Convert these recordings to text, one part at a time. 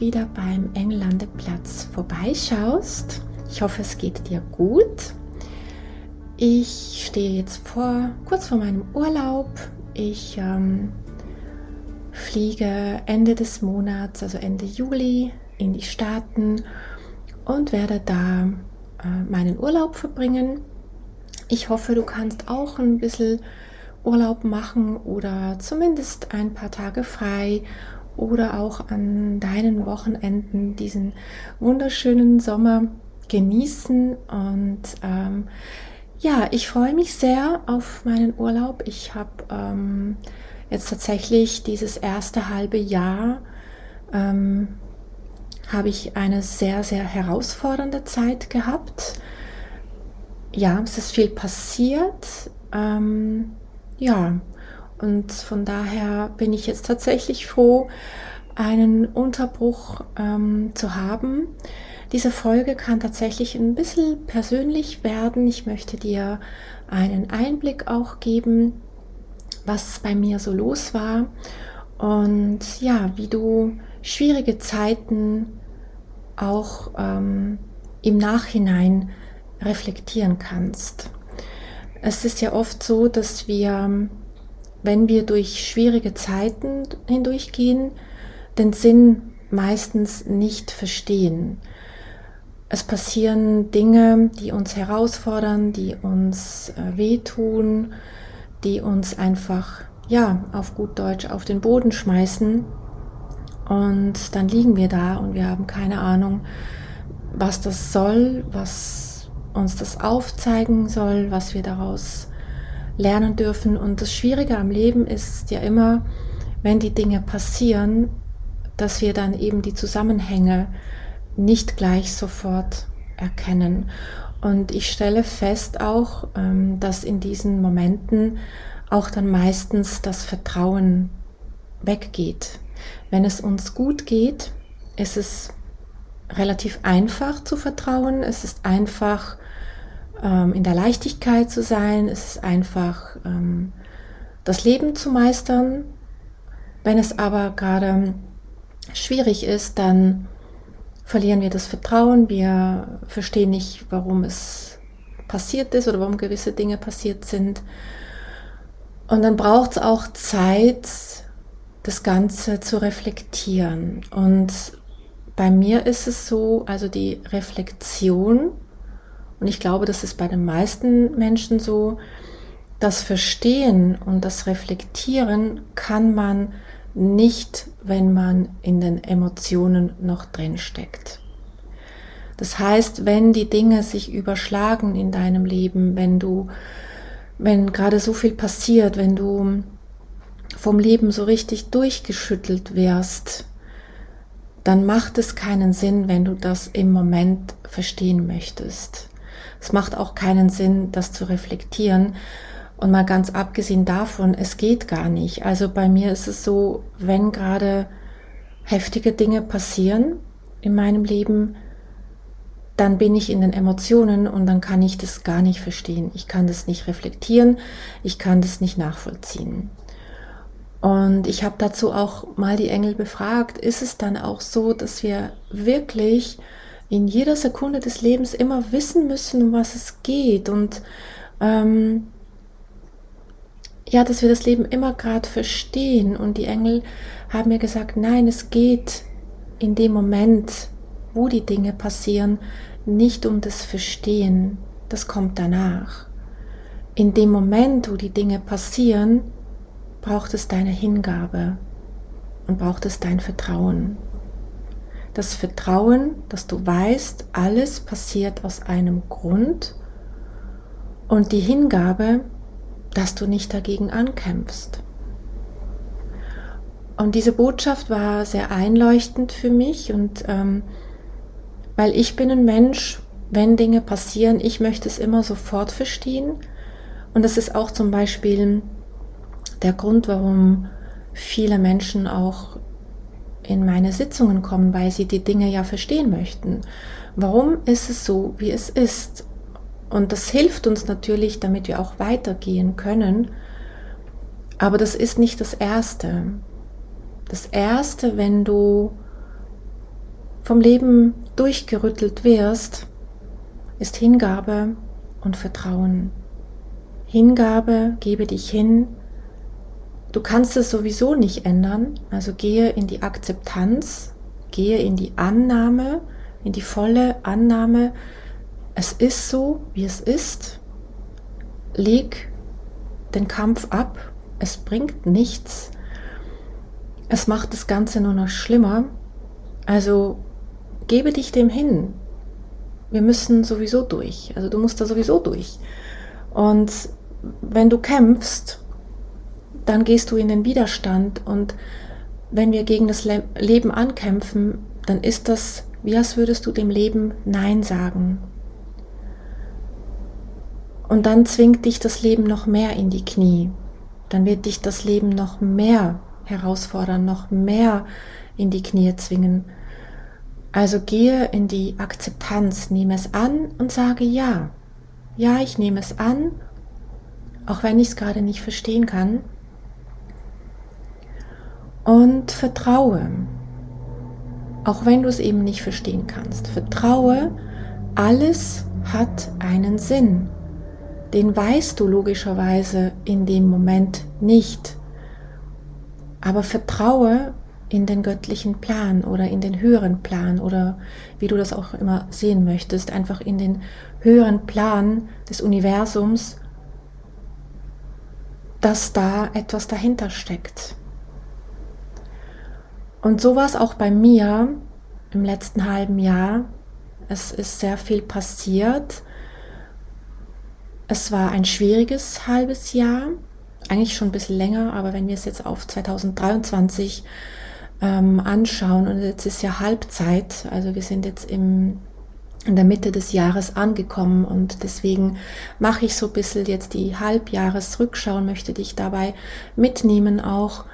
Wieder beim Engellandeplatz vorbeischaust. Ich hoffe, es geht dir gut. Ich stehe jetzt vor, kurz vor meinem Urlaub. Ich ähm, fliege Ende des Monats, also Ende Juli, in die Staaten und werde da äh, meinen Urlaub verbringen. Ich hoffe, du kannst auch ein bisschen Urlaub machen oder zumindest ein paar Tage frei oder auch an deinen Wochenenden diesen wunderschönen Sommer genießen. Und ähm, ja, ich freue mich sehr auf meinen Urlaub. Ich habe ähm, jetzt tatsächlich dieses erste halbe Jahr ähm, habe ich eine sehr, sehr herausfordernde Zeit gehabt. Ja, es ist viel passiert. Ähm, ja, und von daher bin ich jetzt tatsächlich froh, einen Unterbruch ähm, zu haben. Diese Folge kann tatsächlich ein bisschen persönlich werden. Ich möchte dir einen Einblick auch geben, was bei mir so los war und ja, wie du schwierige Zeiten auch ähm, im Nachhinein reflektieren kannst. Es ist ja oft so, dass wir wenn wir durch schwierige Zeiten hindurchgehen, den Sinn meistens nicht verstehen. Es passieren Dinge, die uns herausfordern, die uns äh, wehtun, die uns einfach, ja, auf gut Deutsch auf den Boden schmeißen. Und dann liegen wir da und wir haben keine Ahnung, was das soll, was uns das aufzeigen soll, was wir daraus lernen dürfen. Und das Schwierige am Leben ist ja immer, wenn die Dinge passieren, dass wir dann eben die Zusammenhänge nicht gleich sofort erkennen. Und ich stelle fest auch, ähm, dass in diesen Momenten auch dann meistens das Vertrauen weggeht. Wenn es uns gut geht, ist es relativ einfach zu vertrauen. Es ist einfach ähm, in der Leichtigkeit zu sein. Es ist einfach ähm, das Leben zu meistern. Wenn es aber gerade schwierig ist, dann verlieren wir das Vertrauen. Wir verstehen nicht, warum es passiert ist oder warum gewisse Dinge passiert sind. Und dann braucht es auch Zeit, das Ganze zu reflektieren. Und bei mir ist es so, also die Reflexion und ich glaube, das ist bei den meisten Menschen so, das Verstehen und das Reflektieren kann man nicht, wenn man in den Emotionen noch drin steckt. Das heißt, wenn die Dinge sich überschlagen in deinem Leben, wenn du, wenn gerade so viel passiert, wenn du vom Leben so richtig durchgeschüttelt wirst, dann macht es keinen Sinn, wenn du das im Moment verstehen möchtest. Es macht auch keinen Sinn, das zu reflektieren. Und mal ganz abgesehen davon, es geht gar nicht. Also bei mir ist es so, wenn gerade heftige Dinge passieren in meinem Leben, dann bin ich in den Emotionen und dann kann ich das gar nicht verstehen. Ich kann das nicht reflektieren, ich kann das nicht nachvollziehen. Und ich habe dazu auch mal die Engel befragt, ist es dann auch so, dass wir wirklich in jeder Sekunde des Lebens immer wissen müssen, um was es geht und ähm, ja, dass wir das Leben immer gerade verstehen. Und die Engel haben mir gesagt, nein, es geht in dem Moment, wo die Dinge passieren, nicht um das Verstehen, das kommt danach. In dem Moment, wo die Dinge passieren, braucht es deine Hingabe und braucht es dein Vertrauen das Vertrauen, dass du weißt, alles passiert aus einem Grund und die Hingabe, dass du nicht dagegen ankämpfst. und diese Botschaft war sehr einleuchtend für mich und ähm, weil ich bin ein Mensch, wenn Dinge passieren, ich möchte es immer sofort verstehen. Und das ist auch zum Beispiel der Grund, warum viele Menschen auch in meine Sitzungen kommen, weil sie die Dinge ja verstehen möchten. Warum ist es so, wie es ist? Und das hilft uns natürlich, damit wir auch weitergehen können. Aber das ist nicht das Erste. Das Erste, wenn du vom Leben durchgerüttelt wirst, ist Hingabe und Vertrauen. Hingabe, gebe dich hin. Du kannst es sowieso nicht ändern, also gehe in die Akzeptanz, gehe in die Annahme, in die volle Annahme. Es ist so, wie es ist. Leg den Kampf ab. Es bringt nichts. Es macht das Ganze nur noch schlimmer. Also gebe dich dem hin. Wir müssen sowieso durch. Also du musst da sowieso durch. Und wenn du kämpfst, dann gehst du in den Widerstand. Und wenn wir gegen das Le Leben ankämpfen, dann ist das, wie als würdest du dem Leben Nein sagen. Und dann zwingt dich das Leben noch mehr in die Knie. Dann wird dich das Leben noch mehr herausfordern, noch mehr in die Knie zwingen. Also gehe in die Akzeptanz, nehme es an und sage ja. Ja, ich nehme es an, auch wenn ich es gerade nicht verstehen kann. Und vertraue, auch wenn du es eben nicht verstehen kannst. Vertraue, alles hat einen Sinn. Den weißt du logischerweise in dem Moment nicht. Aber vertraue, in den göttlichen Plan oder in den höheren Plan oder wie du das auch immer sehen möchtest, einfach in den höheren Plan des Universums, dass da etwas dahinter steckt. Und so war es auch bei mir im letzten halben Jahr. Es ist sehr viel passiert. Es war ein schwieriges halbes Jahr, eigentlich schon ein bisschen länger, aber wenn wir es jetzt auf 2023 ähm, anschauen. Und jetzt ist ja Halbzeit, also wir sind jetzt im, in der Mitte des Jahres angekommen und deswegen mache ich so ein bisschen jetzt die Halbjahresrückschau und möchte dich dabei mitnehmen, auch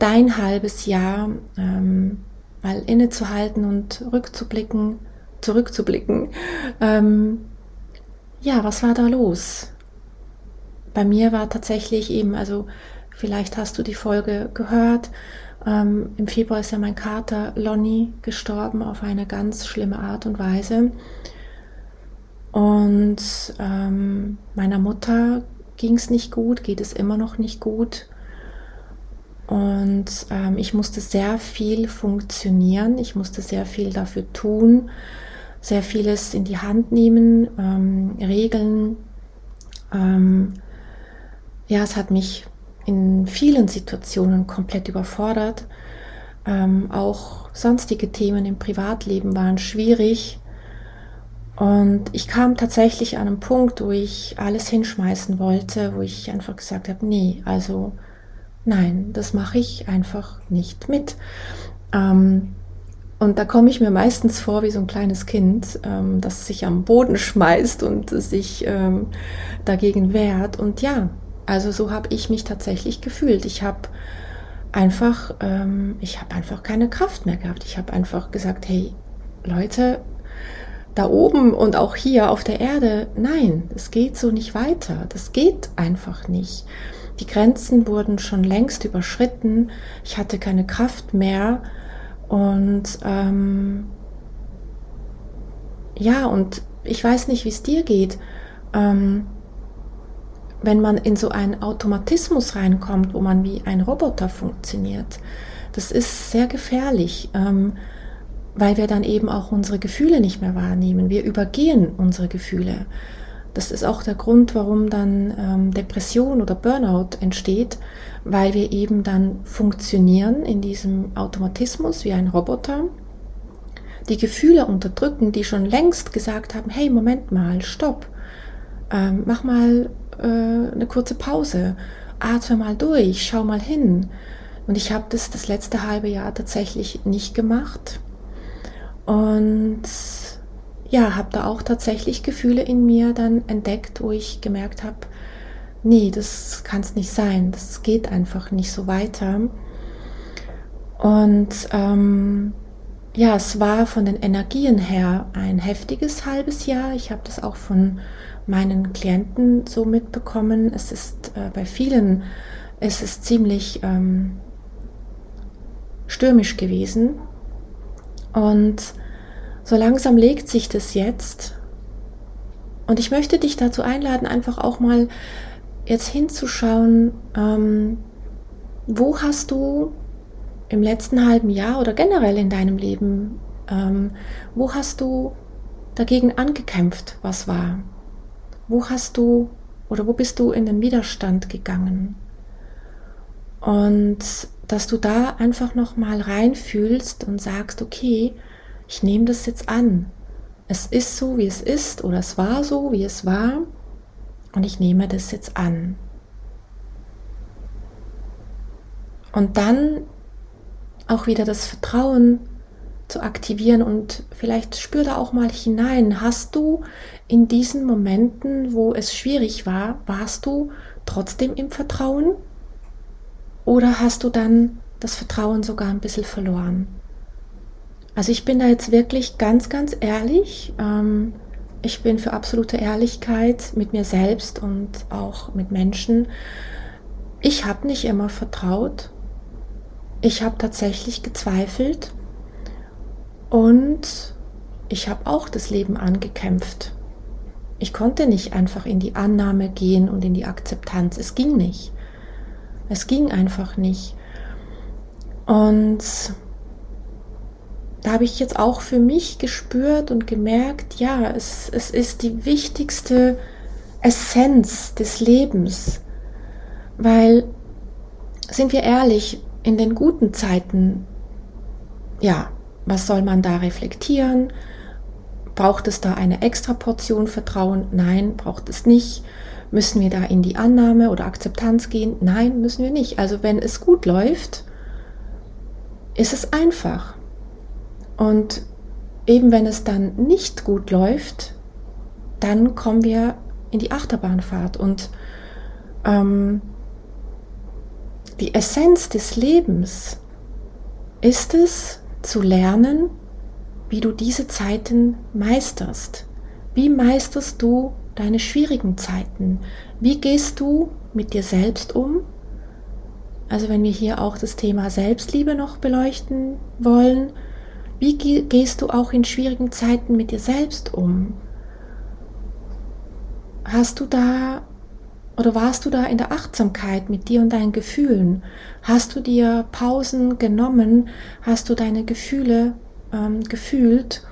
dein halbes Jahr ähm, mal innezuhalten und rückzublicken, zurückzublicken. Ähm, ja, was war da los? Bei mir war tatsächlich eben, also vielleicht hast du die Folge gehört, ähm, Im Februar ist ja mein Kater Lonnie gestorben auf eine ganz schlimme Art und Weise. Und ähm, meiner Mutter ging es nicht gut, geht es immer noch nicht gut. Und ähm, ich musste sehr viel funktionieren, ich musste sehr viel dafür tun, sehr vieles in die Hand nehmen, ähm, regeln. Ähm, ja, es hat mich in vielen Situationen komplett überfordert. Ähm, auch sonstige Themen im Privatleben waren schwierig. Und ich kam tatsächlich an einen Punkt, wo ich alles hinschmeißen wollte, wo ich einfach gesagt habe, nee, also nein, das mache ich einfach nicht mit. Ähm, und da komme ich mir meistens vor wie so ein kleines Kind, ähm, das sich am Boden schmeißt und sich ähm, dagegen wehrt. Und ja, also so habe ich mich tatsächlich gefühlt. Ich habe einfach, ähm, ich habe einfach keine Kraft mehr gehabt. Ich habe einfach gesagt, hey Leute, da oben und auch hier auf der Erde, nein, es geht so nicht weiter. Das geht einfach nicht. Die Grenzen wurden schon längst überschritten. Ich hatte keine Kraft mehr. Und ähm, ja, und ich weiß nicht, wie es dir geht. Ähm, wenn man in so einen Automatismus reinkommt, wo man wie ein Roboter funktioniert, das ist sehr gefährlich, ähm, weil wir dann eben auch unsere Gefühle nicht mehr wahrnehmen. Wir übergehen unsere Gefühle. Das ist auch der Grund, warum dann ähm, Depression oder Burnout entsteht, weil wir eben dann funktionieren in diesem Automatismus wie ein Roboter, die Gefühle unterdrücken, die schon längst gesagt haben, hey, Moment mal, stopp, ähm, mach mal äh, eine kurze Pause, atme mal durch, schau mal hin. Und ich habe das das letzte halbe Jahr tatsächlich nicht gemacht. Und ja, habe da auch tatsächlich Gefühle in mir dann entdeckt, wo ich gemerkt habe, nee, das kann es nicht sein, das geht einfach nicht so weiter. Und ähm, ja, es war von den Energien her ein heftiges halbes Jahr. Ich habe das auch von meinen Klienten so mitbekommen. Es ist äh, bei vielen, es ist ziemlich ähm, stürmisch gewesen. Und so langsam legt sich das jetzt. Und ich möchte dich dazu einladen, einfach auch mal jetzt hinzuschauen, ähm, wo hast du im letzten halben Jahr oder generell in deinem Leben, ähm, wo hast du dagegen angekämpft, was war? Wo hast du oder wo bist du in den Widerstand gegangen? Und dass du da einfach noch mal reinfühlst und sagst, okay, ich nehme das jetzt an. Es ist so, wie es ist, oder es war so, wie es war, und ich nehme das jetzt an. Und dann auch wieder das Vertrauen zu aktivieren und vielleicht spür da auch mal hinein. Hast du in diesen Momenten, wo es schwierig war, warst du trotzdem im Vertrauen? Oder hast du dann das Vertrauen sogar ein bisschen verloren? Also ich bin da jetzt wirklich ganz, ganz ehrlich. Ähm, ich bin für absolute Ehrlichkeit mit mir selbst und auch mit Menschen. Ich habe nicht immer vertraut. Ich habe tatsächlich gezweifelt und ich habe auch das Leben angekämpft. Ich konnte nicht einfach in die Annahme gehen und in die Akzeptanz. Es ging nicht. Es ging einfach nicht. Und da habe ich jetzt auch für mich gespürt und gemerkt, ja, es, es ist die wichtigste Essenz des Lebens. Weil, sind wir ehrlich, in den guten Zeiten, ja, was soll man da reflektieren? Braucht es da eine extra Portion Vertrauen? Nein, braucht es nicht. Müssen wir da in die Annahme oder Akzeptanz gehen? Nein, müssen wir nicht. Also wenn es gut läuft, ist es einfach. Und eben wenn es dann nicht gut läuft, dann kommen wir in die Achterbahnfahrt. Und ähm, die Essenz des Lebens ist es zu lernen, wie du diese Zeiten meisterst. Wie meisterst du deine schwierigen Zeiten? Wie gehst du mit dir selbst um? Also wenn wir hier auch das Thema Selbstliebe noch beleuchten wollen, wie gehst du auch in schwierigen Zeiten mit dir selbst um? Hast du da oder warst du da in der Achtsamkeit mit dir und deinen Gefühlen? Hast du dir Pausen genommen? Hast du deine Gefühle ähm, gefühlt?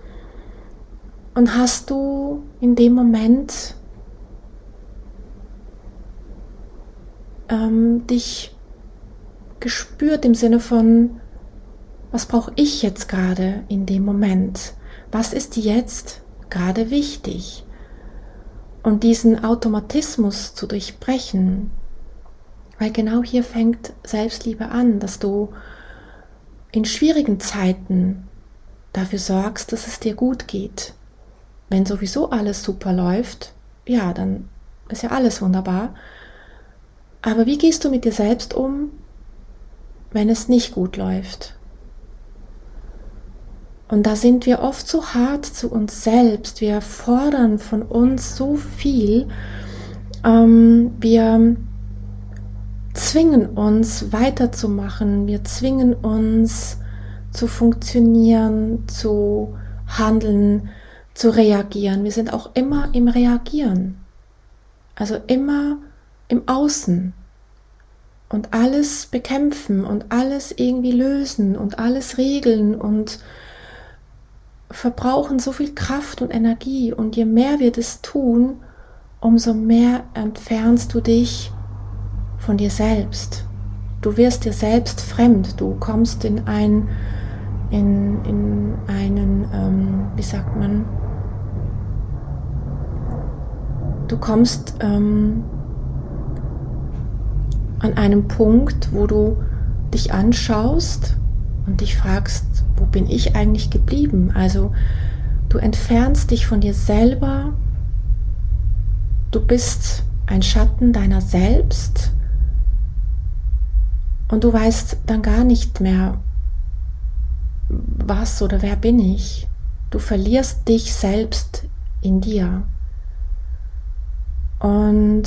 Und hast du in dem Moment ähm, dich gespürt im Sinne von, was brauche ich jetzt gerade in dem Moment? Was ist jetzt gerade wichtig? Und diesen Automatismus zu durchbrechen, weil genau hier fängt Selbstliebe an, dass du in schwierigen Zeiten dafür sorgst, dass es dir gut geht. Wenn sowieso alles super läuft, ja, dann ist ja alles wunderbar. Aber wie gehst du mit dir selbst um, wenn es nicht gut läuft? Und da sind wir oft so hart zu uns selbst. Wir fordern von uns so viel. Ähm, wir zwingen uns weiterzumachen. Wir zwingen uns zu funktionieren, zu handeln, zu reagieren. Wir sind auch immer im Reagieren. Also immer im Außen. Und alles bekämpfen und alles irgendwie lösen und alles regeln und verbrauchen so viel Kraft und Energie. Und je mehr wir das tun, umso mehr entfernst du dich von dir selbst. Du wirst dir selbst fremd, du kommst in ein in, in einen, ähm, wie sagt man, du kommst ähm, an einem Punkt, wo du dich anschaust und dich fragst, wo bin ich eigentlich geblieben? Also du entfernst dich von dir selber, du bist ein Schatten deiner selbst und du weißt dann gar nicht mehr, was oder wer bin ich. Du verlierst dich selbst in dir. Und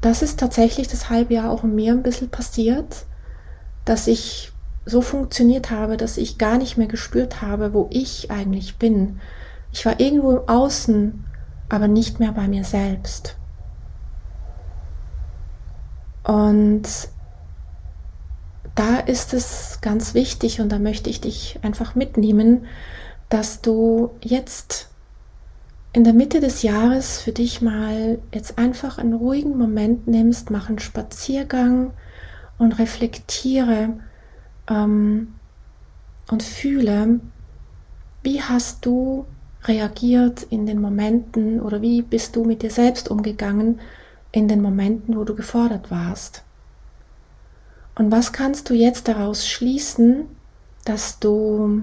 das ist tatsächlich das halbe Jahr auch in mir ein bisschen passiert, dass ich so funktioniert habe, dass ich gar nicht mehr gespürt habe, wo ich eigentlich bin. Ich war irgendwo im Außen, aber nicht mehr bei mir selbst. Und da ist es ganz wichtig und da möchte ich dich einfach mitnehmen, dass du jetzt in der Mitte des Jahres für dich mal jetzt einfach einen ruhigen Moment nimmst, mach einen Spaziergang und reflektiere ähm, und fühle, wie hast du reagiert in den Momenten oder wie bist du mit dir selbst umgegangen in den Momenten, wo du gefordert warst. Und was kannst du jetzt daraus schließen, dass du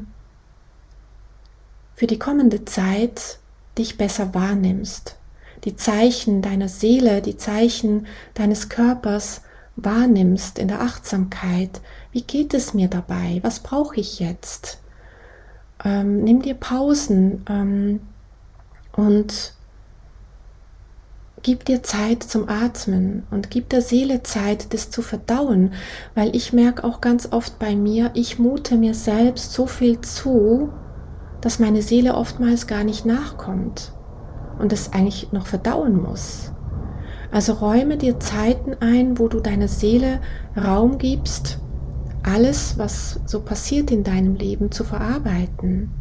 für die kommende Zeit dich besser wahrnimmst, die Zeichen deiner Seele, die Zeichen deines Körpers wahrnimmst in der Achtsamkeit. Wie geht es mir dabei? Was brauche ich jetzt? Ähm, nimm dir Pausen ähm, und gib dir Zeit zum Atmen und gib der Seele Zeit, das zu verdauen, weil ich merke auch ganz oft bei mir, ich mute mir selbst so viel zu, dass meine Seele oftmals gar nicht nachkommt und es eigentlich noch verdauen muss. Also räume dir Zeiten ein, wo du deiner Seele Raum gibst, alles, was so passiert in deinem Leben, zu verarbeiten.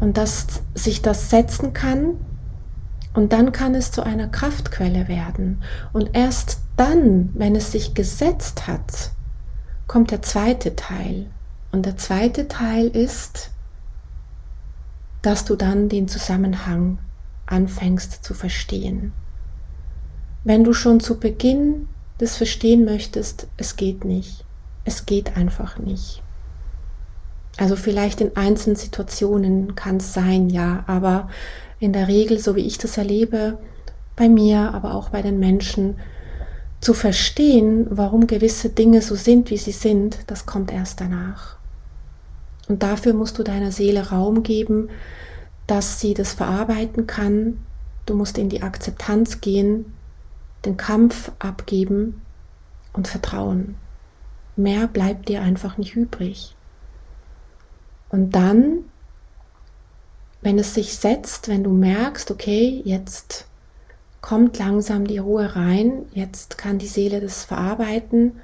Und dass sich das setzen kann und dann kann es zu einer Kraftquelle werden. Und erst dann, wenn es sich gesetzt hat, kommt der zweite Teil. Und der zweite Teil ist, dass du dann den Zusammenhang anfängst zu verstehen. Wenn du schon zu Beginn das verstehen möchtest, es geht nicht. Es geht einfach nicht. Also vielleicht in einzelnen Situationen kann es sein, ja, aber in der Regel, so wie ich das erlebe, bei mir, aber auch bei den Menschen, zu verstehen, warum gewisse Dinge so sind, wie sie sind, das kommt erst danach. Und dafür musst du deiner Seele Raum geben, dass sie das verarbeiten kann. Du musst in die Akzeptanz gehen, den Kampf abgeben und vertrauen. Mehr bleibt dir einfach nicht übrig. Und dann, wenn es sich setzt, wenn du merkst, okay, jetzt kommt langsam die Ruhe rein, jetzt kann die Seele das verarbeiten,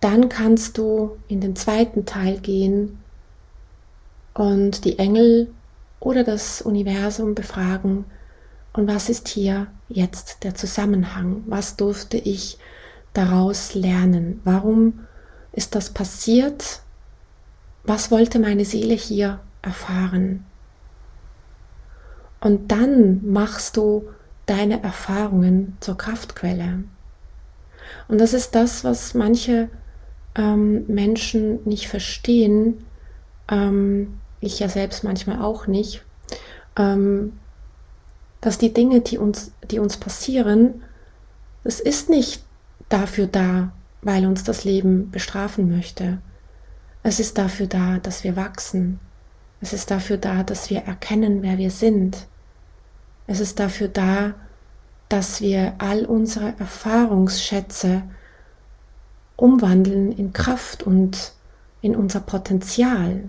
dann kannst du in den zweiten Teil gehen und die Engel oder das Universum befragen, und was ist hier jetzt der Zusammenhang? Was durfte ich daraus lernen? Warum ist das passiert? Was wollte meine Seele hier erfahren? Und dann machst du deine Erfahrungen zur Kraftquelle. Und das ist das, was manche ähm, Menschen nicht verstehen, ähm, ich ja selbst manchmal auch nicht, ähm, dass die Dinge, die uns, die uns passieren, es ist nicht dafür da, weil uns das Leben bestrafen möchte. Es ist dafür da, dass wir wachsen. Es ist dafür da, dass wir erkennen, wer wir sind. Es ist dafür da, dass wir all unsere Erfahrungsschätze umwandeln in Kraft und in unser Potenzial.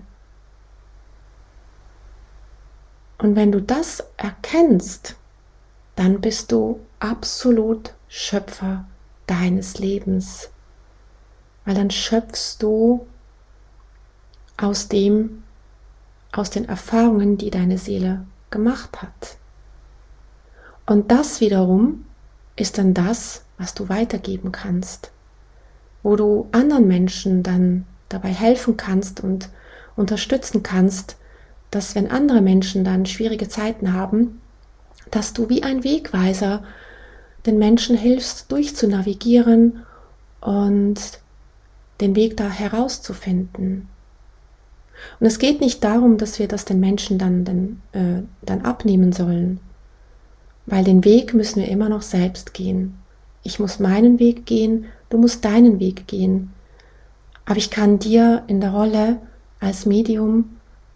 Und wenn du das erkennst, dann bist du absolut Schöpfer deines Lebens. Weil dann schöpfst du aus dem, aus den Erfahrungen, die deine Seele gemacht hat. Und das wiederum ist dann das, was du weitergeben kannst, wo du anderen Menschen dann dabei helfen kannst und unterstützen kannst, dass wenn andere Menschen dann schwierige Zeiten haben, dass du wie ein Wegweiser den Menschen hilfst, durchzunavigieren und den Weg da herauszufinden. Und es geht nicht darum, dass wir das den Menschen dann, dann, äh, dann abnehmen sollen, weil den Weg müssen wir immer noch selbst gehen. Ich muss meinen Weg gehen, du musst deinen Weg gehen. Aber ich kann dir in der Rolle als Medium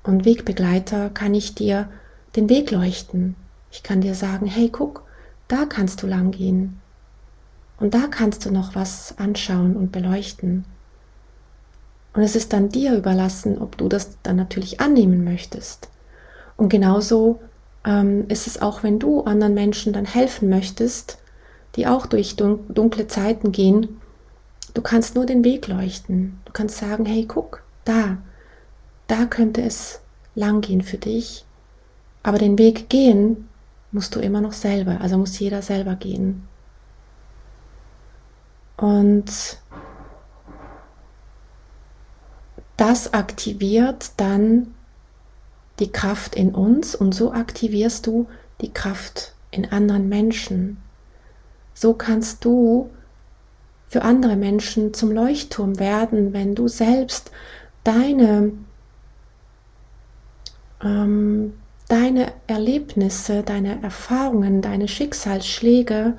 und Wegbegleiter, kann ich dir den Weg leuchten. Ich kann dir sagen, hey, guck, da kannst du lang gehen. Und da kannst du noch was anschauen und beleuchten. Und es ist dann dir überlassen, ob du das dann natürlich annehmen möchtest. Und genauso ähm, ist es auch, wenn du anderen Menschen dann helfen möchtest, die auch durch dunkle Zeiten gehen. Du kannst nur den Weg leuchten. Du kannst sagen, hey, guck, da, da könnte es lang gehen für dich. Aber den Weg gehen musst du immer noch selber, also muss jeder selber gehen. Und das aktiviert dann die Kraft in uns und so aktivierst du die Kraft in anderen Menschen. So kannst du für andere Menschen zum Leuchtturm werden, wenn du selbst deine, ähm, deine Erlebnisse, deine Erfahrungen, deine Schicksalsschläge,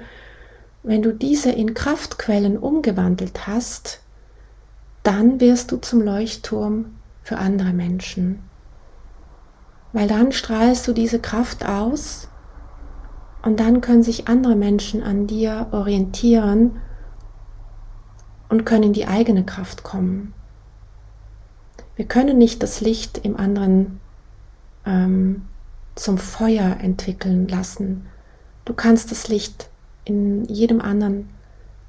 wenn du diese in Kraftquellen umgewandelt hast, dann wirst du zum Leuchtturm für andere Menschen. Weil dann strahlst du diese Kraft aus und dann können sich andere Menschen an dir orientieren und können in die eigene Kraft kommen. Wir können nicht das Licht im anderen ähm, zum Feuer entwickeln lassen. Du kannst das Licht in jedem anderen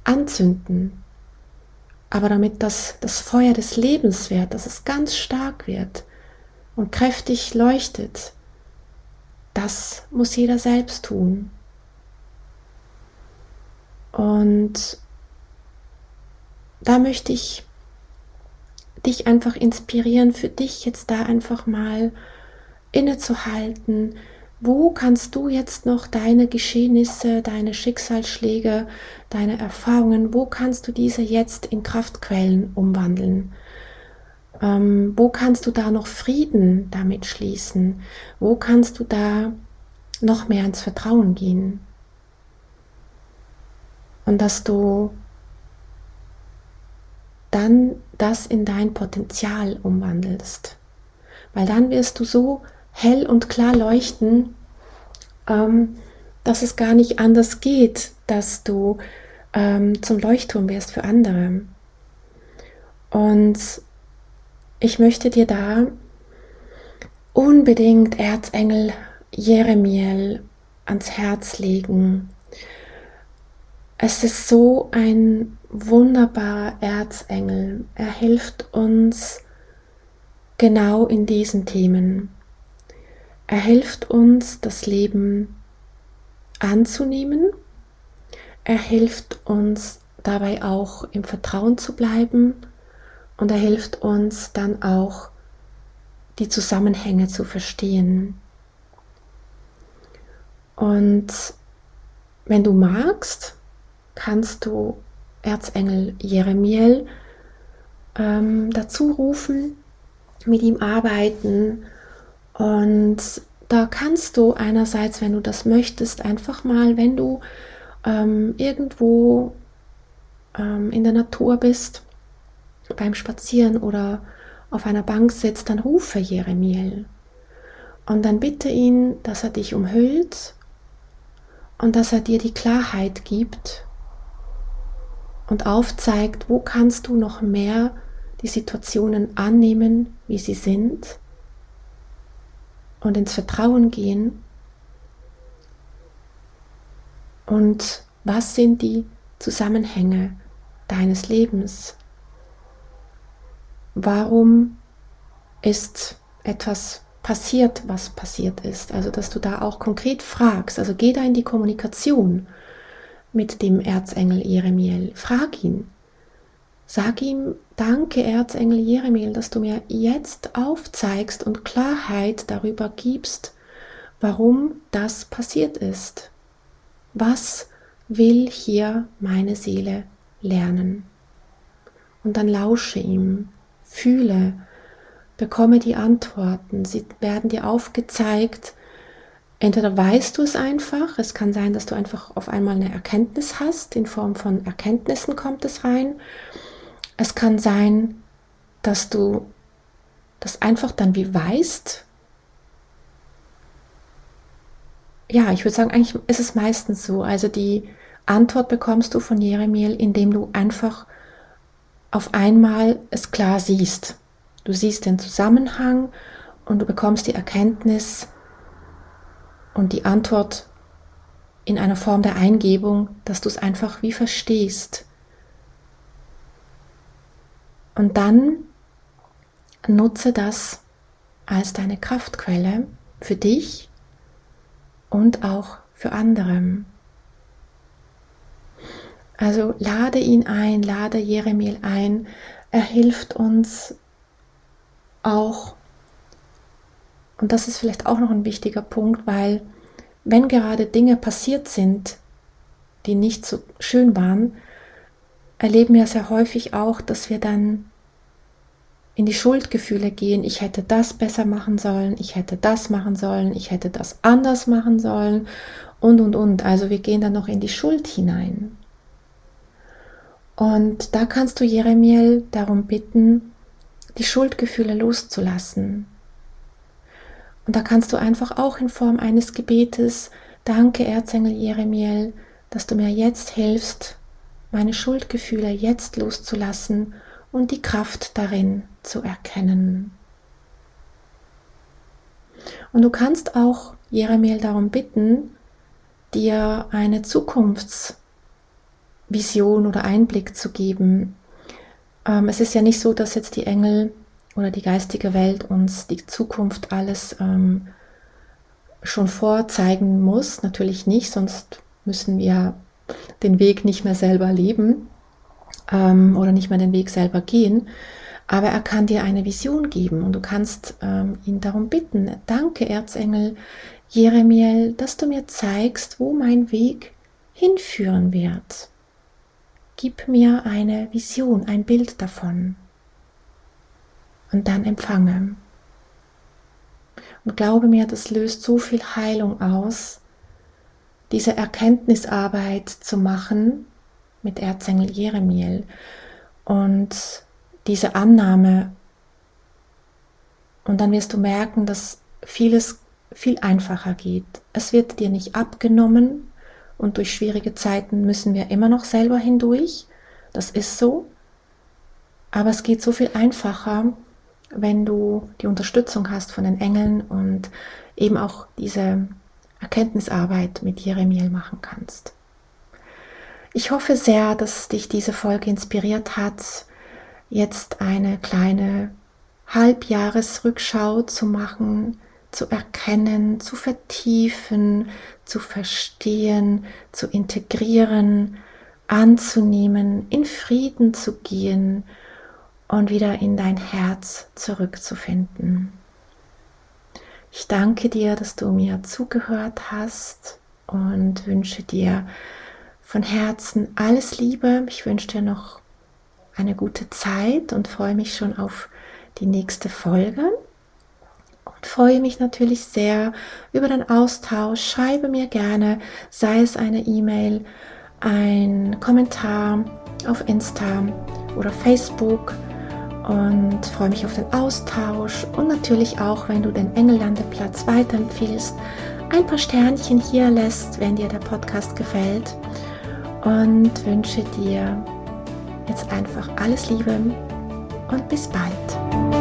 anzünden. Aber damit das, das Feuer des Lebens wird, dass es ganz stark wird und kräftig leuchtet, das muss jeder selbst tun. Und da möchte ich dich einfach inspirieren, für dich jetzt da einfach mal innezuhalten, wo kannst du jetzt noch deine Geschehnisse, deine Schicksalsschläge, deine Erfahrungen, wo kannst du diese jetzt in Kraftquellen umwandeln? Ähm, wo kannst du da noch Frieden damit schließen? Wo kannst du da noch mehr ins Vertrauen gehen? Und dass du dann das in dein Potenzial umwandelst. Weil dann wirst du so hell und klar leuchten, ähm, dass es gar nicht anders geht, dass du ähm, zum Leuchtturm wirst für andere. Und ich möchte dir da unbedingt Erzengel Jeremiel ans Herz legen. Es ist so ein wunderbarer Erzengel. Er hilft uns genau in diesen Themen. Er hilft uns, das Leben anzunehmen. Er hilft uns dabei auch im Vertrauen zu bleiben und er hilft uns dann auch die Zusammenhänge zu verstehen. Und wenn du magst, kannst du Erzengel Jeremiel ähm, dazu rufen, mit ihm arbeiten und da kannst du einerseits, wenn du das möchtest, einfach mal, wenn du ähm, irgendwo ähm, in der Natur bist, beim Spazieren oder auf einer Bank sitzt, dann rufe Jeremiel. Und dann bitte ihn, dass er dich umhüllt und dass er dir die Klarheit gibt und aufzeigt, wo kannst du noch mehr die Situationen annehmen, wie sie sind und ins Vertrauen gehen. Und was sind die Zusammenhänge deines Lebens? Warum ist etwas passiert, was passiert ist? Also, dass du da auch konkret fragst. Also, geh da in die Kommunikation mit dem Erzengel Jeremiel. Frag ihn. Sag ihm, danke Erzengel Jeremiel, dass du mir jetzt aufzeigst und Klarheit darüber gibst, warum das passiert ist. Was will hier meine Seele lernen? und dann lausche ihm, fühle, bekomme die Antworten. Sie werden dir aufgezeigt. Entweder weißt du es einfach, es kann sein, dass du einfach auf einmal eine Erkenntnis hast, in Form von Erkenntnissen kommt es rein. Es kann sein, dass du das einfach dann wie weißt. Ja, ich würde sagen, eigentlich ist es meistens so. Also die Antwort bekommst du von Jeremiel, indem du einfach auf einmal es klar siehst. Du siehst den Zusammenhang und du bekommst die Erkenntnis und die Antwort in einer Form der Eingebung, dass du es einfach wie verstehst. Und dann nutze das als deine Kraftquelle für dich und auch für andere. Also lade ihn ein, lade Jeremiel ein. Er hilft uns auch, und das ist vielleicht auch noch ein wichtiger Punkt, weil wenn gerade Dinge passiert sind, die nicht so schön waren, erleben wir sehr häufig auch, dass wir dann in die Schuldgefühle gehen, ich hätte das besser machen sollen, ich hätte das machen sollen, ich hätte das anders machen sollen und und und. Also wir gehen dann noch in die Schuld hinein. Und da kannst du Jeremiel darum bitten, die Schuldgefühle loszulassen. Und da kannst du einfach auch in Form eines Gebetes, danke Erzengel Jeremiel, dass du mir jetzt hilfst, meine Schuldgefühle jetzt loszulassen und die Kraft darin zu erkennen. Und du kannst auch Jeremiel darum bitten, dir eine Zukunfts- Vision oder Einblick zu geben. Ähm, es ist ja nicht so, dass jetzt die Engel oder die geistige Welt uns die Zukunft alles ähm, schon vorzeigen muss. Natürlich nicht, sonst müssen wir den Weg nicht mehr selber leben ähm, oder nicht mehr den Weg selber gehen. Aber er kann dir eine Vision geben und du kannst ähm, ihn darum bitten. Danke, Erzengel Jeremiel, dass du mir zeigst, wo mein Weg hinführen wird. Gib mir eine Vision, ein Bild davon. Und dann empfange. Und glaube mir, das löst so viel Heilung aus, diese Erkenntnisarbeit zu machen mit Erzengel Jeremiel und diese Annahme. Und dann wirst du merken, dass vieles viel einfacher geht. Es wird dir nicht abgenommen, und durch schwierige Zeiten müssen wir immer noch selber hindurch. Das ist so. Aber es geht so viel einfacher, wenn du die Unterstützung hast von den Engeln und eben auch diese Erkenntnisarbeit mit Jeremiel machen kannst. Ich hoffe sehr, dass dich diese Folge inspiriert hat, jetzt eine kleine Halbjahresrückschau zu machen, zu erkennen, zu vertiefen, zu verstehen, zu integrieren, anzunehmen, in Frieden zu gehen und wieder in dein Herz zurückzufinden. Ich danke dir, dass du mir zugehört hast und wünsche dir von Herzen alles Liebe. Ich wünsche dir noch eine gute Zeit und freue mich schon auf die nächste Folge und freue mich natürlich sehr über den Austausch. Schreibe mir gerne, sei es eine E-Mail, ein Kommentar auf Insta oder Facebook und freue mich auf den Austausch und natürlich auch, wenn du den Engellandeplatz weiterempfiehlst, ein paar Sternchen hier lässt, wenn dir der Podcast gefällt und wünsche dir jetzt einfach alles Liebe und bis bald.